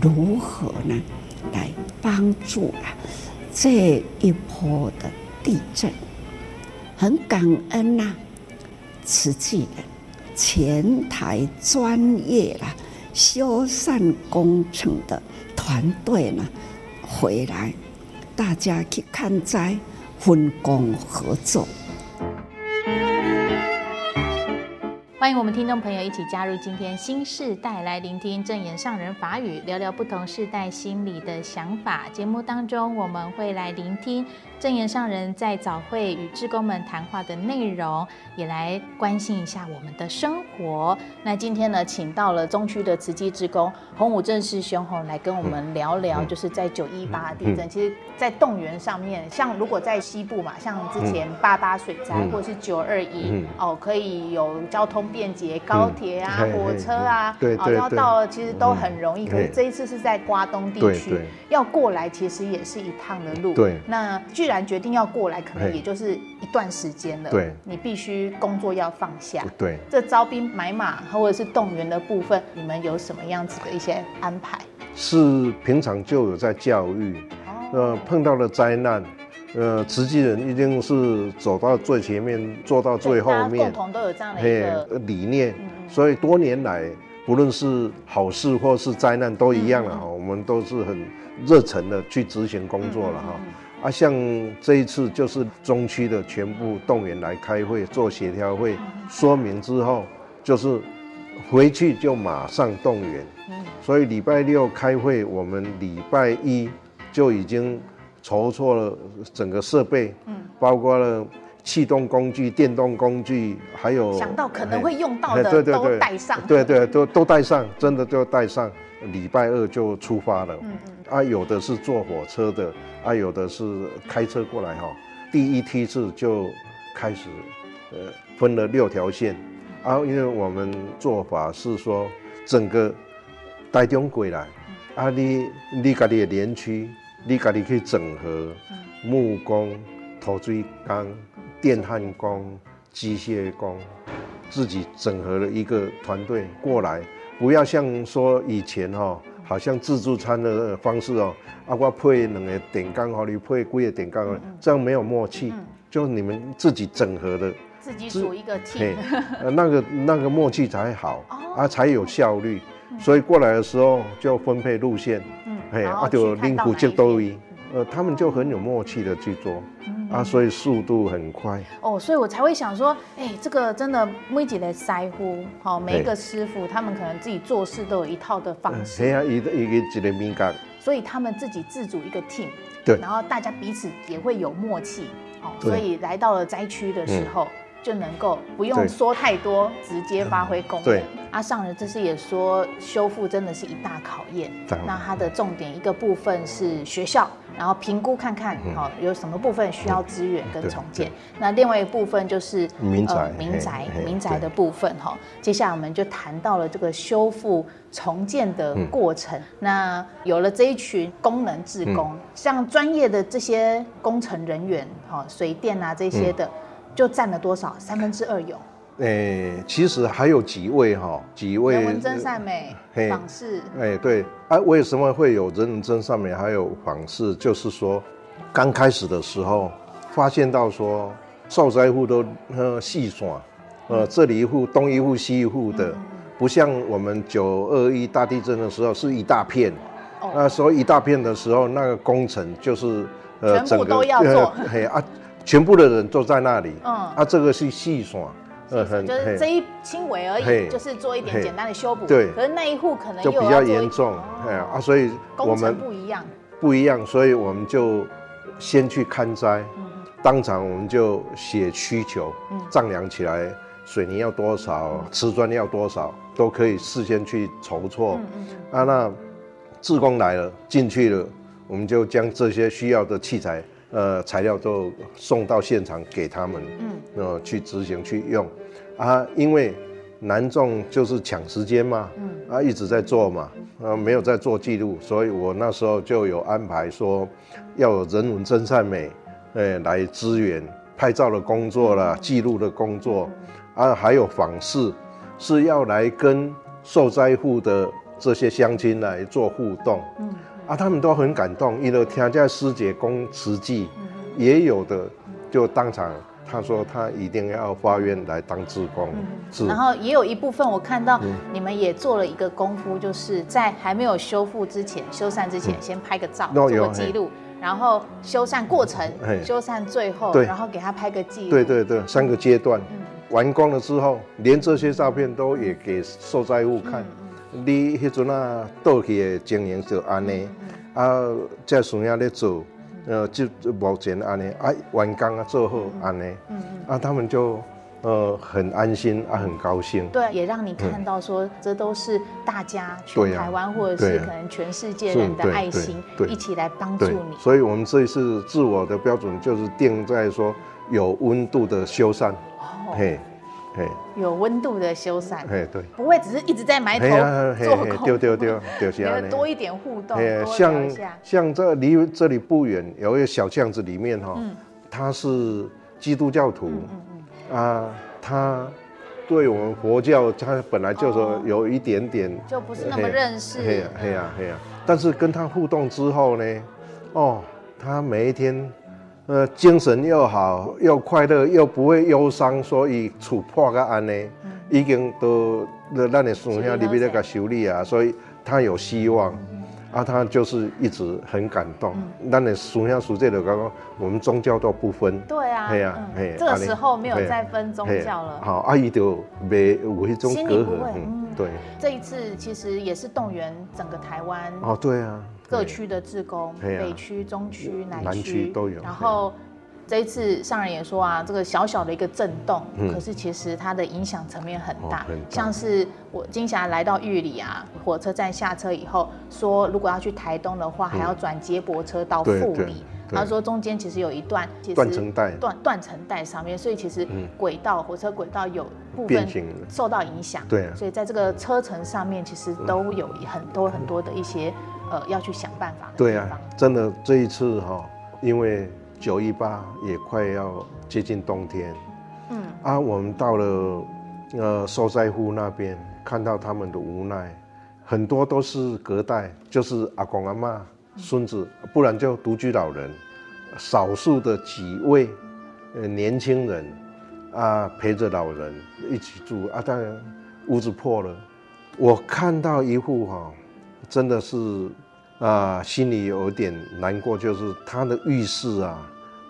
如何呢来帮助啊这一波的地震？很感恩呐、啊，慈济人前台专业啦修缮工程的团队呢回来，大家去看灾，分工合作。欢迎我们听众朋友一起加入今天新世代来聆听正言上人法语，聊聊不同世代心里的想法。节目当中我们会来聆听正言上人在早会与志工们谈话的内容，也来关心一下我们的生活。那今天呢，请到了中区的慈济志工洪武正师兄吼来跟我们聊聊，就是在九一八地震，其实在动员上面，像如果在西部嘛，像之前八八水灾或者是九二一哦，可以有交通。便捷高铁啊，火车啊，对对对，然后到其实都很容易。可是这一次是在瓜东地区，要过来其实也是一趟的路。对，那既然决定要过来，可能也就是一段时间了。对，你必须工作要放下。对，这招兵买马或者是动员的部分，你们有什么样子的一些安排？是平常就有在教育，呃，碰到了灾难。呃，慈济人一定是走到最前面，做到最后面。共同都有这样的一个理念，所以多年来，不论是好事或是灾难，都一样了哈。我们都是很热忱的去执行工作了哈。啊，像这一次就是中区的全部动员来开会做协调会，说明之后，就是回去就马上动员。所以礼拜六开会，我们礼拜一就已经。筹措了整个设备，嗯，包括了气动工具、电动工具，还有想到可能会用到的，对对对，都带上，对对，都都带上，真的都带上。礼拜二就出发了，嗯嗯，啊，有的是坐火车的，啊，有的是开车过来哈。第一梯次就开始，呃，分了六条线，啊，因为我们做法是说，整个台中过来，啊，你你家里的连区。你家里可以整合木工、土水工、电焊工、机械工，自己整合了一个团队过来，不要像说以前哈，好像自助餐的方式哦，啊，我配两个点工，和你配几个点工，这样没有默契，就你们自己整合的，自己组一个 team，那个那个默契才好，啊，才有效率，所以过来的时候就分配路线。嘿，啊，就领苦就都一，呃，他们就很有默契的去做，嗯、啊，所以速度很快。哦，所以我才会想说，哎、欸，这个真的每几个师傅，好，每一个师傅，他们可能自己做事都有一套的方式。对啊，一个一个一个敏感。所以他们自己自组一个 team，对，然后大家彼此也会有默契，哦，所以来到了灾区的时候。嗯就能够不用说太多，直接发挥功能。对，阿尚人这次也说，修复真的是一大考验。那它的重点一个部分是学校，然后评估看看，好有什么部分需要资源跟重建。那另外一部分就是民宅，民宅，民宅的部分哈。接下来我们就谈到了这个修复重建的过程。那有了这一群功能志工，像专业的这些工程人员，哈，水电啊这些的。就占了多少？三分之二有。诶、欸，其实还有几位哈，几位人文真善美访视。哎、欸，对啊，为什么会有人文真善美还有访视？就是说，刚开始的时候发现到说，受灾户都呃细算，呃这里一户东一户西一户的，嗯、不像我们九二一大地震的时候是一大片。哦。那时候一大片的时候，那个工程就是呃全部都要做。嘿、呃、啊。全部的人都在那里，嗯，啊，这个是细耍，呃，很就是这一轻微而已，就是做一点简单的修补，对。可是那一户可能就比较严重，哎呀，啊，所以我们不一样，不一样，所以我们就先去看灾，当场我们就写需求，丈量起来，水泥要多少，瓷砖要多少，都可以事先去筹措，啊，那志工来了进去了，我们就将这些需要的器材。呃，材料都送到现场给他们，嗯，呃，去执行去用，啊，因为南众就是抢时间嘛，嗯，啊，一直在做嘛，啊，没有在做记录，所以我那时候就有安排说，要有人文真善美，哎，来支援拍照的工作啦，记录的工作，啊，还有访视，是要来跟受灾户的这些乡亲来做互动，嗯，啊，他们都很感动，因为听见师姐讲慈济，也有的就当场。他说他一定要发愿来当志工，嗯，然后也有一部分我看到你们也做了一个功夫，就是在还没有修复之前，修缮之前，先拍个照，做个记录，然后修缮过程，修缮最后，然后给他拍个记录。对对对，三个阶段，完工了之后，连这些照片都也给受灾户看。你迄阵啊，倒去的经营就安尼，啊，在孙亚在做。呃，就目前安尼，啊，完工啊，做好安尼，啊，他们就呃很安心啊，很高兴。对，也让你看到说，这都是大家全台湾或者是可能全世界人的爱心，一起来帮助你。所以我们这一次自我的标准就是定在说有温度的修缮，嘿。有温度的修缮，哎对，不会只是一直在埋头做工，丢丢丢，多一点互动，像像这离这里不远有一个小巷子里面哈，他是基督教徒，啊，他对我们佛教他本来就说有一点点，就不是那么认识，嘿呀嘿呀嘿呀，但是跟他互动之后呢，哦，他每一天。呃，精神又好，又快乐，又不会忧伤，所以处破个安呢，已经都那那你孙兄里面那个修理啊，所以他有希望，啊，他就是一直很感动。那你孙兄属这的刚刚，我们宗教都不分。对啊。对啊。这个时候没有再分宗教了。好，阿姨就没有一种隔阂。嗯，对。这一次其实也是动员整个台湾。哦，对啊。各区的志工，北区、中区、南区都有。然后这一次上人也说啊，这个小小的一个震动，可是其实它的影响层面很大。像是我金霞来到玉里啊，火车站下车以后，说如果要去台东的话，还要转接驳车到富里。他说中间其实有一段，其实断层带，断断层带上面，所以其实轨道火车轨道有部分受到影响。对，所以在这个车程上面，其实都有很多很多的一些。呃，要去想办法的。对啊，真的这一次哈，因为九一八也快要接近冬天，嗯啊，我们到了呃受灾户那边，看到他们的无奈，很多都是隔代，就是阿公阿妈、孙子，不然就独居老人，少数的几位呃年轻人啊陪着老人一起住啊，当然屋子破了，我看到一户哈。真的是啊、呃，心里有点难过，就是他的浴室啊，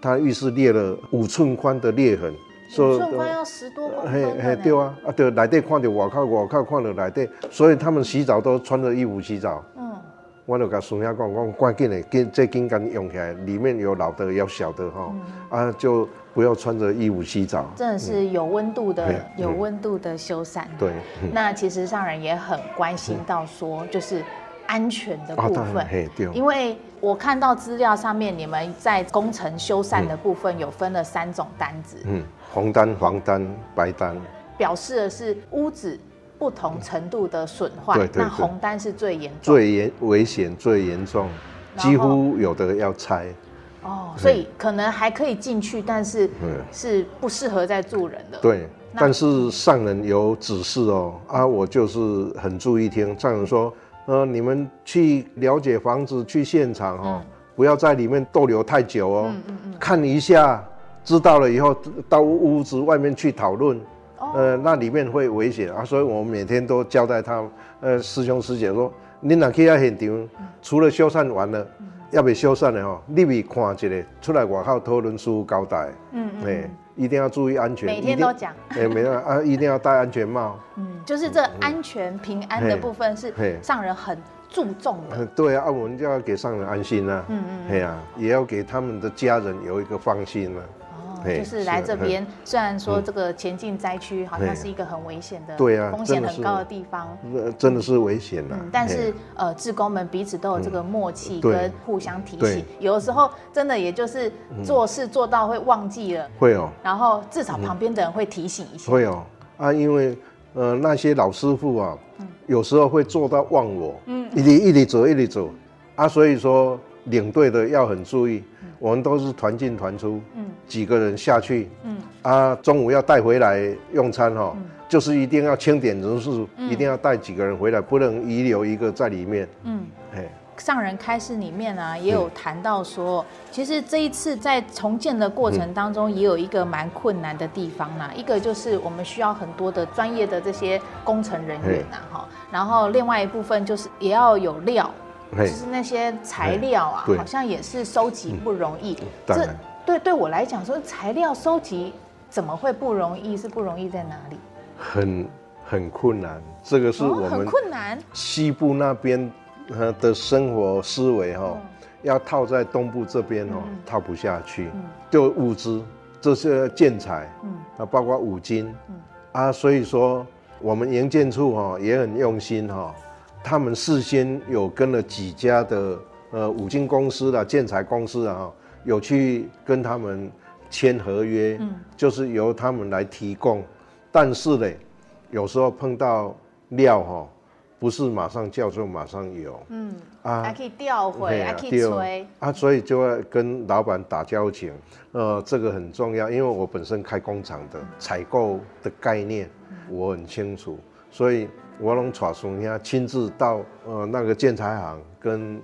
他浴室裂了五寸宽的裂痕，五寸宽要十多公分。嘿嘿，对啊，啊对，内底看到外靠外靠看到内底，所以他们洗澡都穿着衣服洗澡。嗯，我就跟孙亚讲，讲赶紧的，紧这紧赶用起来，里面有老的有小的哈，嗯、啊就不要穿着衣服洗澡。真的是有温度的，嗯、有温度的修缮。对，嗯、那其实上人也很关心到说，就是。安全的部分，因为我看到资料上面，你们在工程修缮的部分有分了三种单子，嗯，红单、黄单、白单，表示的是屋子不同程度的损坏。对，那红单是最严重、最严危险、最严重，几乎有的要拆。哦，所以可能还可以进去，但是是不适合再住人的。对，但是上人有指示哦，啊，我就是很注意听上人说。呃，你们去了解房子，去现场哦，嗯、不要在里面逗留太久哦。嗯嗯嗯、看一下，知道了以后，到屋子外面去讨论。哦、呃，那里面会危险啊，所以我们每天都交代他，呃，师兄师姐说，你哪去要现场，嗯、除了修缮完了，嗯、要不修缮的哈，你别看一个，出来外口讨论书交代。嗯嗯。欸一定要注意安全，每天都讲。哎，每天啊，一定要戴安全帽。嗯，就是这安全平安的部分是上人很注重的。对啊，我们就要给上人安心啊。嗯嗯。对啊，也要给他们的家人有一个放心啊。就是来这边，虽然说这个前进灾区好像是一个很危险的，对啊，风险很高的地方，真的是危险的。但是呃，志工们彼此都有这个默契跟互相提醒，有的时候真的也就是做事做到会忘记了，会哦。然后至少旁边的人会提醒一下，会哦啊，因为呃那些老师傅啊，有时候会做到忘我，嗯，一里一里走一里走啊，所以说领队的要很注意。我们都是团进团出，嗯，几个人下去，嗯，啊，中午要带回来用餐哈，就是一定要清点人数，嗯、一定要带几个人回来，不能遗留一个在里面。嗯，嘿。上人开示里面啊，也有谈到说，嗯、其实这一次在重建的过程当中，也有一个蛮困难的地方啦、一个就是我们需要很多的专业的这些工程人员呐，哈。然后另外一部分就是也要有料，嘿就是那些材料啊，好像也是收集不容易。嗯、这对对我来讲说，材料收集怎么会不容易？是不容易在哪里？很很困难，这个是我们很困难。西部那边的生活思维哈，要套在东部这边哦，套不下去。就物资这些建材，嗯啊，包括五金，啊，所以说我们营建处哈也很用心哈，他们事先有跟了几家的呃五金公司的建材公司啊，有去跟他们签合约，嗯。就是由他们来提供。但是呢，有时候碰到料哈，不是马上叫就马上有，嗯啊，还可以调回，还可以催。啊，所以就要跟老板打交情，呃，这个很重要，因为我本身开工厂的，采购的概念我很清楚，所以我拢带孙兄亲自到呃那个建材行跟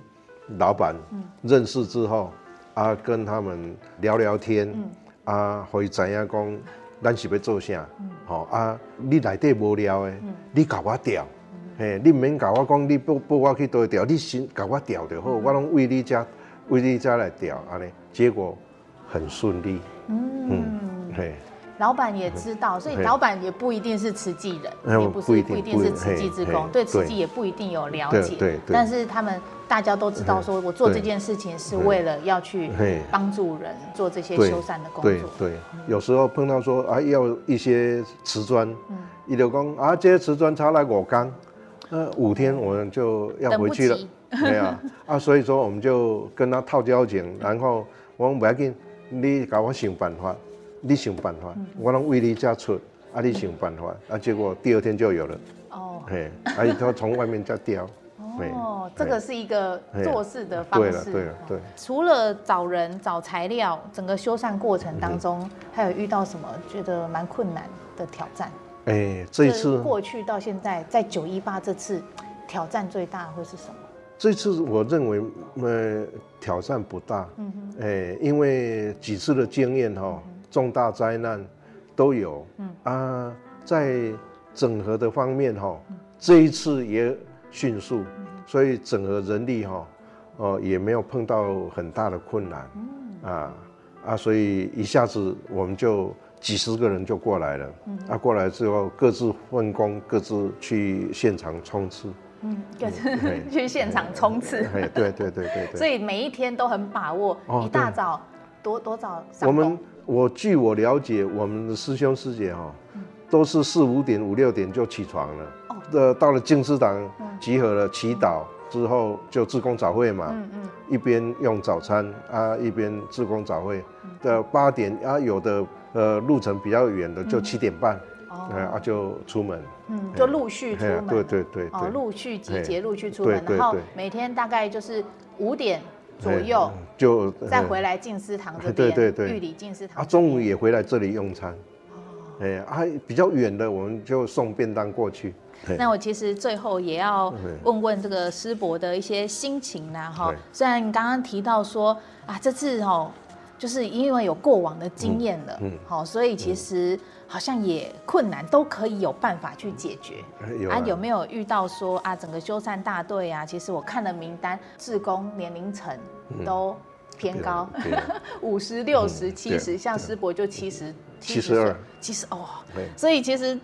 老板认识之后，啊，跟他们聊聊天，啊，会怎样讲？咱是要做啥？好、嗯、啊！你内底无聊的，嗯、你甲我调，嘿、嗯，你毋免甲我讲，你不不我去倒调，你先甲我调就好，嗯、我拢为你家为你家来调，安尼结果很顺利。嗯，嗯嘿。老板也知道，所以老板也不一定是慈济人，也不是不一定是慈济职工，对慈济也不一定有了解。对，但是他们大家都知道，说我做这件事情是为了要去帮助人做这些修缮的工作。对对，有时候碰到说啊，要一些瓷砖，一流工啊，这些瓷砖差来我刚，那五天我们就要回去了。对啊，啊，所以说我们就跟他套交情，然后我们不要紧，你给我想办法。你想办法，我能为你家出，啊，你想办法，啊，结果第二天就有了。哦，嘿，啊，他从外面再调。哦，这个是一个做事的方式。对了，对了，对。除了找人、找材料，整个修缮过程当中，还有遇到什么觉得蛮困难的挑战？哎，这一次过去到现在，在九一八这次挑战最大会是什么？这次我认为，呃，挑战不大。嗯哼。哎，因为几次的经验哈。重大灾难都有，嗯。啊，在整合的方面哈，这一次也迅速，所以整合人力哈，哦也没有碰到很大的困难，啊啊，所以一下子我们就几十个人就过来了，啊过来之后各自分工，各自去现场冲刺，嗯，各自 去现场冲刺，对对对对对，所以每一天都很把握，一大早多多早我们。我据我了解，我们的师兄师姐哈，都是四五点、五六点就起床了。哦。到了静思堂集合了，祈祷之后就自工早会嘛。嗯嗯。一边用早餐啊，一边自工早会。的八点啊，有的呃路程比较远的就七点半。哎。啊就出门。嗯，就陆续出门。对对对。哦，陆续集结，陆续出门，然后每天大概就是五点。左右就再回来静思堂这 边，对对对，玉里静思堂啊，中午也回来这里用餐。哦，哎，还比较远的，我们就送便当过去。那我其实最后也要问问这个师伯的一些心情呐，哈。虽然你刚刚提到说啊，这次哦，就是因为有过往的经验了，嗯，好，所以其实。好像也困难，都可以有办法去解决。有啊，啊，有没有遇到说啊，整个修缮大队啊，其实我看了名单，志工年龄层都偏高，五十六十七十，像师伯就七十七十二，七十哦。所以其实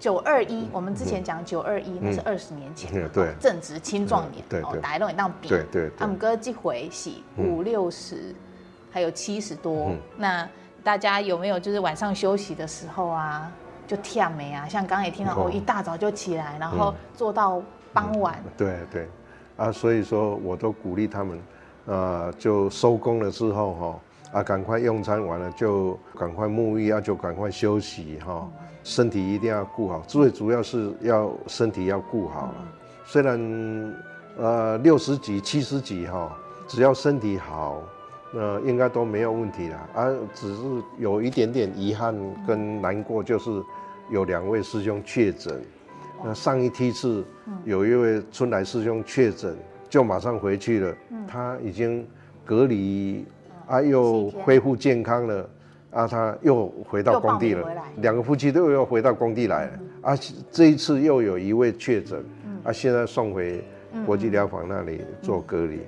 九二一，我们之前讲九二一，那是二十年前，对，正值青壮年，对对，大家都会当比，对对。他们哥这回是五六十，还有七十多，那。大家有没有就是晚上休息的时候啊，就跳没啊？像刚刚也听到哦，一大早就起来，然后做到傍晚。对对，啊，所以说我都鼓励他们，呃，就收工了之后哈，啊，赶快用餐完了就赶快沐浴啊，就赶快休息哈，身体一定要顾好，最主要是要身体要顾好了。虽然呃六十几七十几哈，只要身体好。呃，应该都没有问题了，啊，只是有一点点遗憾跟难过，就是有两位师兄确诊，那上一梯次有一位春来师兄确诊，就马上回去了，他已经隔离啊，又恢复健康了。啊，他又回到工地了。两个夫妻都又回到工地来了。嗯、啊，这一次又有一位确诊，嗯、啊，现在送回国际疗房那里做隔离。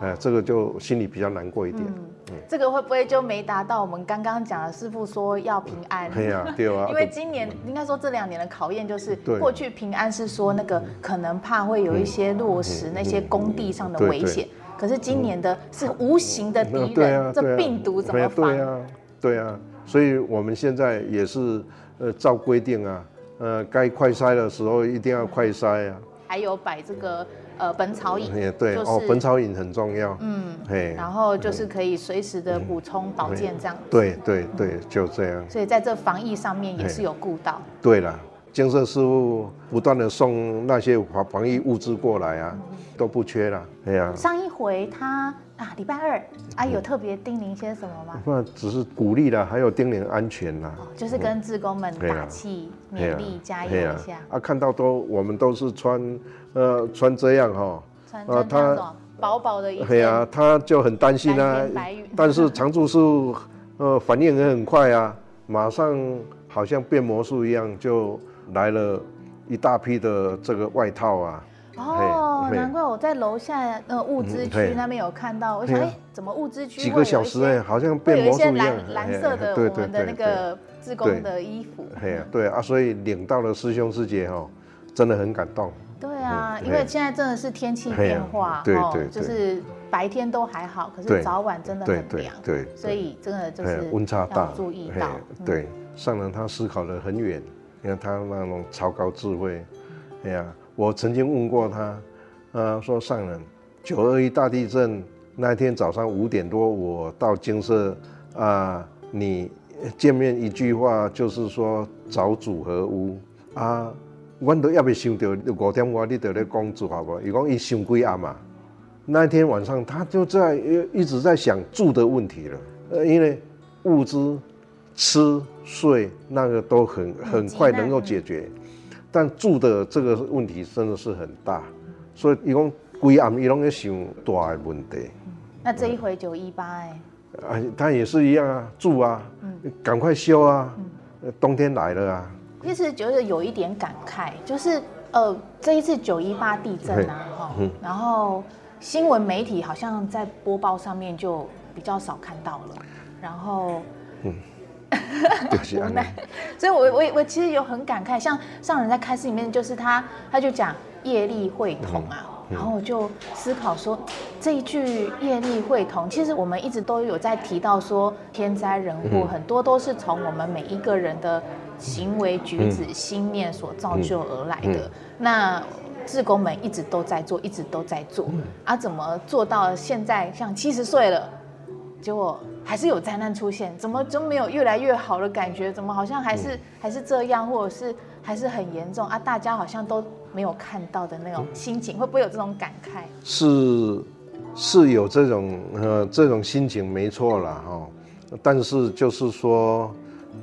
哎、嗯，这个就心里比较难过一点。嗯嗯、这个会不会就没达到我们刚刚讲的师傅说要平安？对啊，对啊。因为今年应该说这两年的考验就是，过去平安是说那个可能怕会有一些落实那些工地上的危险，可是今年的是无形的敌人，对啊、这病毒怎么防？对啊，所以我们现在也是，呃，照规定啊，呃，该快筛的时候一定要快筛啊。还有摆这个呃本草饮，也对、就是、哦，本草饮很重要。嗯，嘿，然后就是可以随时的补充保健这样子。对对对，就这样。所以在这防疫上面也是有顾到。对了，精舍师傅不断的送那些防防疫物资过来啊，嗯、都不缺了。哎呀，上一回他。啊，礼拜二啊，有特别叮咛些什么吗？那只是鼓励了，还有叮咛安全啦、哦，就是跟志工们打气、勉励、加油一下。啊，看到都我们都是穿呃穿这样哈，穿啊他薄薄的衣服。对啊，他就很担心啊。但是常住师傅呃反应也很快啊，马上好像变魔术一样，就来了一大批的这个外套啊。哦，难怪我在楼下那个物资区那边有看到，我想哎，怎么物资区几个小时哎，好像变魔术一样，蓝色的我们的那个志工的衣服。对啊，对啊，所以领到了师兄师姐哈，真的很感动。对啊，因为现在真的是天气变化，对对，就是白天都还好，可是早晚真的很凉，对，所以真的就是温差大，注意到。对，上人他思考的很远，你看他那种超高智慧，哎呀。我曾经问过他，呃，说上人，九二一大地震那天早上五点多，我到金舍，啊，你见面一句话就是说找组合屋啊，我都要不想到五点我你得来讲住好不？伊讲伊想几暗嘛，那天晚上他就在一直在想住的问题了，呃，因为物资、吃、睡那个都很很快能够解决。但住的这个问题真的是很大，所以一共规暗一拢在想大的问题。那这一回九一八哎，啊，他也是一样啊，住啊，赶快修啊，冬天来了啊。其实觉得有一点感慨，就是呃，这一次九一八地震啊，哈，然后新闻媒体好像在播报上面就比较少看到了，然后嗯。无奈，所以我我我其实有很感慨，像上人在开示里面，就是他他就讲业力会同啊，然后我就思考说，这一句业力会同，其实我们一直都有在提到说，天灾人祸很多都是从我们每一个人的行为举止、心念所造就而来的。那志工们一直都在做，一直都在做，啊，怎么做到现在？像七十岁了，结果？还是有灾难出现，怎么就没有越来越好的感觉？怎么好像还是、嗯、还是这样，或者是还是很严重啊？大家好像都没有看到的那种心情，会不会有这种感慨？是，是有这种呃这种心情，没错啦哈。但是就是说，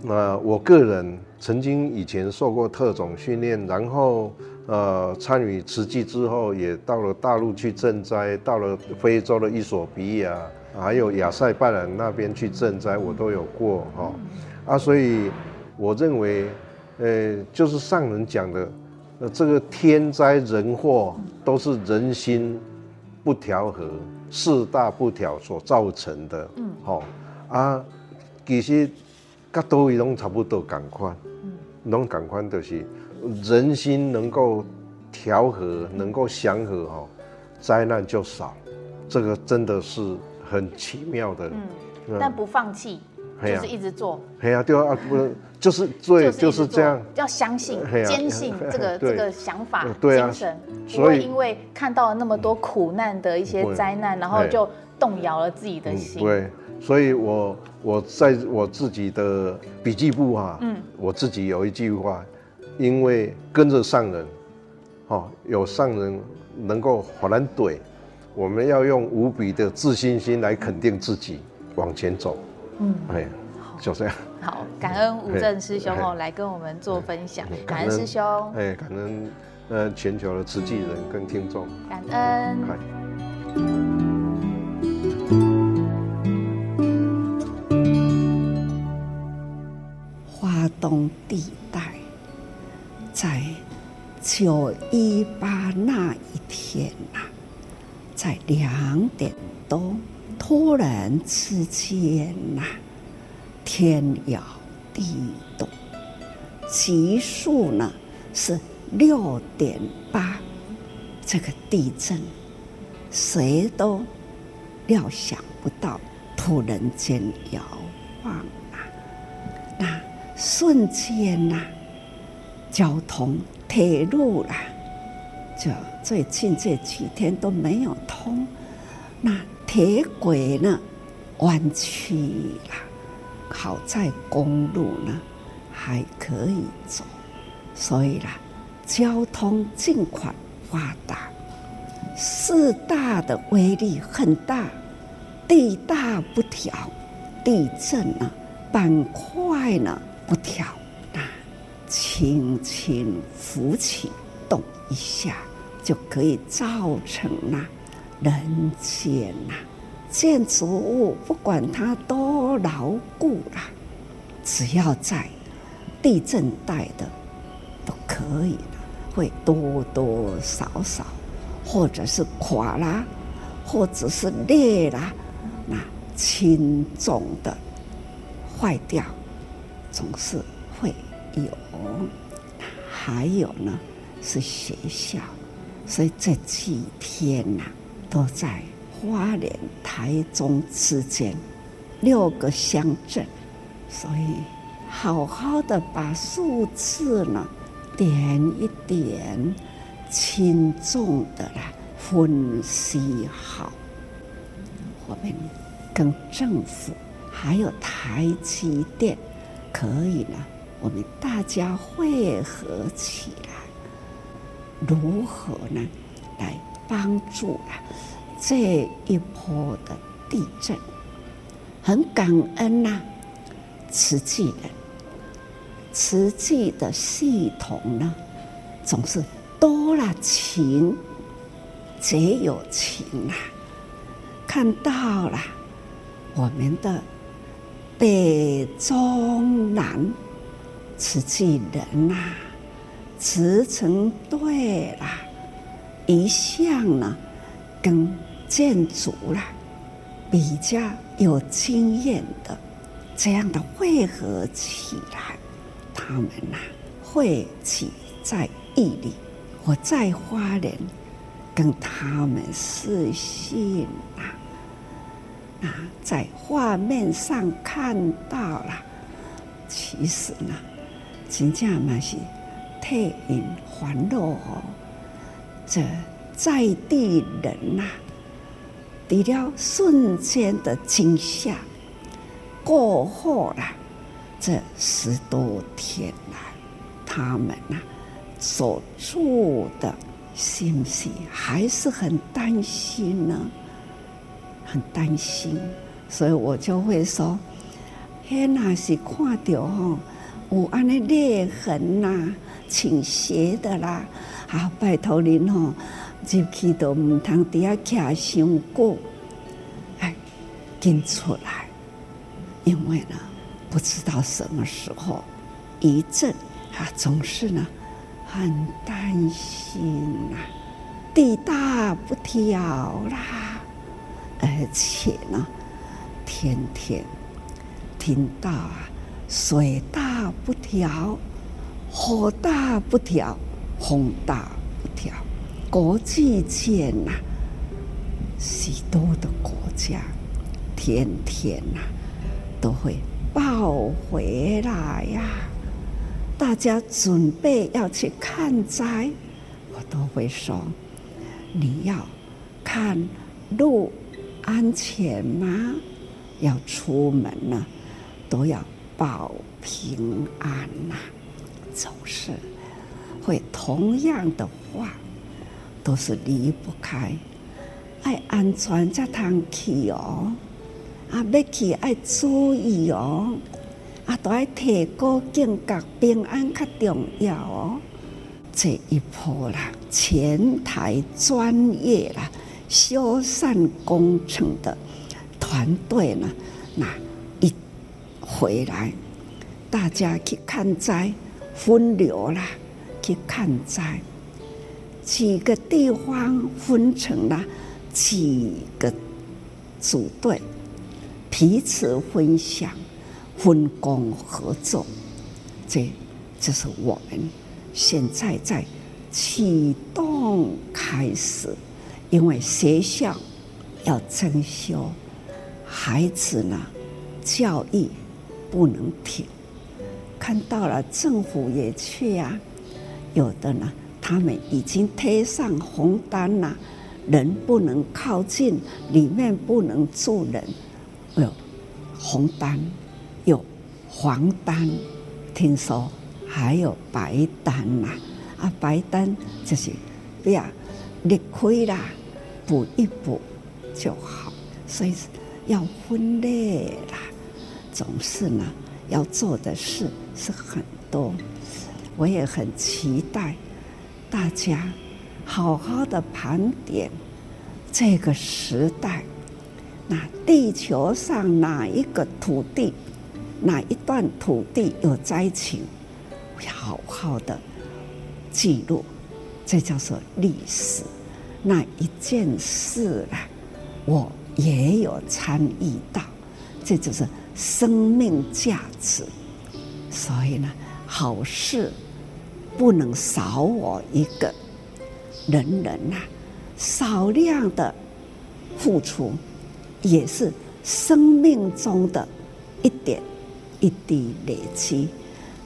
呃，我个人曾经以前受过特种训练，然后呃参与慈济之后，也到了大陆去赈灾，到了非洲的伊索比亚。还有亚塞拜然那边去赈灾，我都有过哈，啊，所以我认为，呃，就是上人讲的，呃，这个天灾人祸都是人心不调和、四大不调所造成的，嗯，好，啊，其实各都一种差不多感宽，嗯，拢感宽就是人心能够调和、能够祥和哈，灾难就少，这个真的是。很奇妙的，嗯，但不放弃，就是一直做。对啊，对啊，不就是对，就是这样，要相信、坚信这个这个想法、精神，不会因为看到了那么多苦难的一些灾难，然后就动摇了自己的心。对，所以我我在我自己的笔记簿啊，嗯，我自己有一句话，因为跟着上人，哦，有上人能够火然怼。我们要用无比的自信心来肯定自己，往前走。嗯，哎，就这样。好，感恩吴正师兄哦，来跟我们做分享。感恩师兄。哎，感恩呃全球的慈济人跟听众。感恩。花东地带，在九一八那一天呐、啊，在两点多，突然之间呐、天摇地动，级数呢是六点八，这个地震，谁都料想不到，突然间摇晃啊，那瞬间呐、交通。铁路啦，就最近这几天都没有通，那铁轨呢弯曲了，好在公路呢还可以走，所以啦，交通尽快发达。四大的威力很大，地大不调，地震呢板块呢不调。那轻轻浮起，动一下就可以造成那人间呐，建筑物不管它多牢固啦，只要在地震带的都可以的，会多多少少，或者是垮啦，或者是裂啦，那轻重的坏掉，总是会。有，还有呢，是学校，所以这几天呐、都在花莲、台中之间六个乡镇，所以好好的把数字呢点一点，轻重的来分析好，我们跟政府还有台积电可以呢。我们大家汇合起来，如何呢？来帮助啊这一波的地震，很感恩呐、啊，慈济人，慈济的系统呢，总是多了情，皆有情啊，看到了我们的北中南。慈济人呐、啊，慈诚对啦，一向呢，跟建筑啦比较有经验的，这样的汇合起来，他们呐、啊，汇集在一里。我在花莲跟他们视讯啊，啊，在画面上看到了，其实呢。真正嘛是退隐烦恼哦，这在地人呐、啊，除了瞬间的惊吓过后啦，这十多天来，他们呐、所住的信息还是很担心呢，很担心，所以我就会说，嘿，那是看到吼。有安尼裂痕呐、倾斜的啦，啊，拜托您吼，入去都唔通底下徛伤久，哎，紧出来，因为呢，不知道什么时候一震啊，总是呢很担心呐，地大不调啦，而且呢，天天听到啊。水大不调，火大不调，风大不调。国际间呐，许多的国家天天呐都会报回来呀。大家准备要去看灾，我都会说：你要看路安全吗？要出门呢，都要。保平安呐、啊，总是会同样的话，都是离不开爱安全才通去哦。啊，要去爱注意哦，啊，都爱提高警觉，平安较重要哦。这一波啦，前台专业啦，修缮工程的团队呢，那一回来，大家去看灾分流啦，去看灾，几个地方分成了几个组队，彼此分享、分工合作，这就是我们。现在在启动开始，因为学校要增修，孩子呢教育不能停。看到了政府也去啊，有的呢他们已经贴上红单了，人不能靠近，里面不能住人。有红单，有黄单，听说。还有白单呐，啊，白单就是不要裂开啦，补一补就好。所以要分类啦，总是呢要做的事是很多。我也很期待大家好好的盘点这个时代，那地球上哪一个土地，哪一段土地有灾情？好好的记录，这叫做历史。那一件事啊，我也有参与到，这就是生命价值。所以呢，好事不能少我一个。人人呐，少量的付出，也是生命中的一点一滴累积。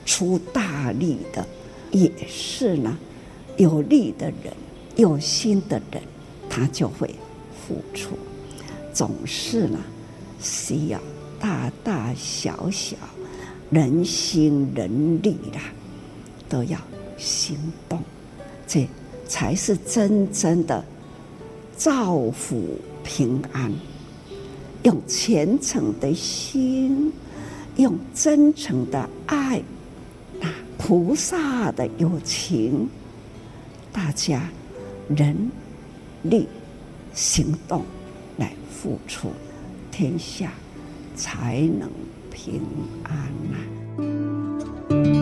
出大力的也是呢，有力的人、有心的人，他就会付出。总是呢，需要大大小小人心人力啦，都要行动，这才是真正的造福平安。用虔诚的心，用真诚的爱。菩萨的友情，大家人力行动来付出，天下才能平安呐。